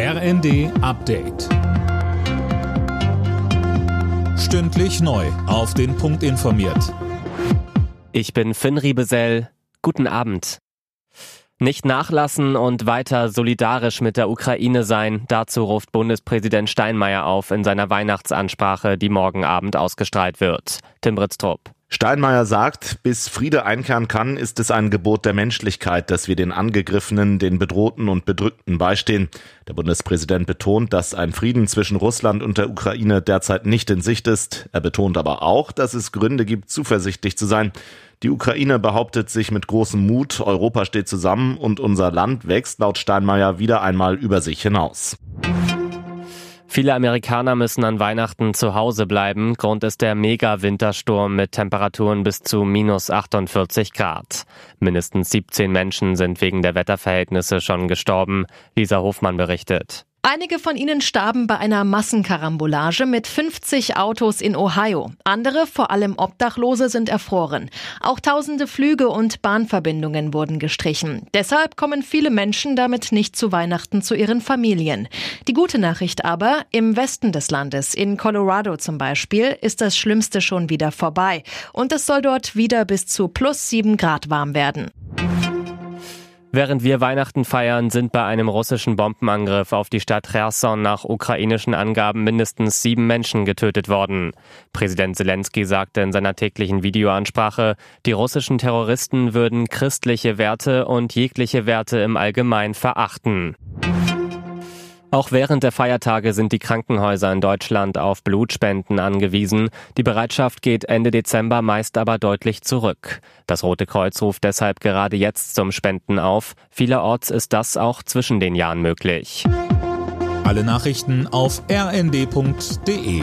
RND Update. Stündlich neu. Auf den Punkt informiert. Ich bin Finn Riebesell. Guten Abend. Nicht nachlassen und weiter solidarisch mit der Ukraine sein, dazu ruft Bundespräsident Steinmeier auf in seiner Weihnachtsansprache, die morgen Abend ausgestrahlt wird. Tim Britztrup. Steinmeier sagt, bis Friede einkehren kann, ist es ein Gebot der Menschlichkeit, dass wir den Angegriffenen, den Bedrohten und Bedrückten beistehen. Der Bundespräsident betont, dass ein Frieden zwischen Russland und der Ukraine derzeit nicht in Sicht ist. Er betont aber auch, dass es Gründe gibt, zuversichtlich zu sein. Die Ukraine behauptet sich mit großem Mut, Europa steht zusammen und unser Land wächst laut Steinmeier wieder einmal über sich hinaus. Viele Amerikaner müssen an Weihnachten zu Hause bleiben. Grund ist der Mega-Wintersturm mit Temperaturen bis zu minus 48 Grad. Mindestens 17 Menschen sind wegen der Wetterverhältnisse schon gestorben. Lisa Hofmann berichtet. Einige von ihnen starben bei einer Massenkarambolage mit 50 Autos in Ohio. Andere, vor allem Obdachlose, sind erfroren. Auch tausende Flüge und Bahnverbindungen wurden gestrichen. Deshalb kommen viele Menschen damit nicht zu Weihnachten zu ihren Familien. Die gute Nachricht aber, im Westen des Landes, in Colorado zum Beispiel, ist das Schlimmste schon wieder vorbei. Und es soll dort wieder bis zu plus sieben Grad warm werden. Während wir Weihnachten feiern, sind bei einem russischen Bombenangriff auf die Stadt Cherson nach ukrainischen Angaben mindestens sieben Menschen getötet worden. Präsident Zelensky sagte in seiner täglichen Videoansprache, die russischen Terroristen würden christliche Werte und jegliche Werte im Allgemeinen verachten. Auch während der Feiertage sind die Krankenhäuser in Deutschland auf Blutspenden angewiesen. Die Bereitschaft geht Ende Dezember meist aber deutlich zurück. Das Rote Kreuz ruft deshalb gerade jetzt zum Spenden auf. Vielerorts ist das auch zwischen den Jahren möglich. Alle Nachrichten auf rnd.de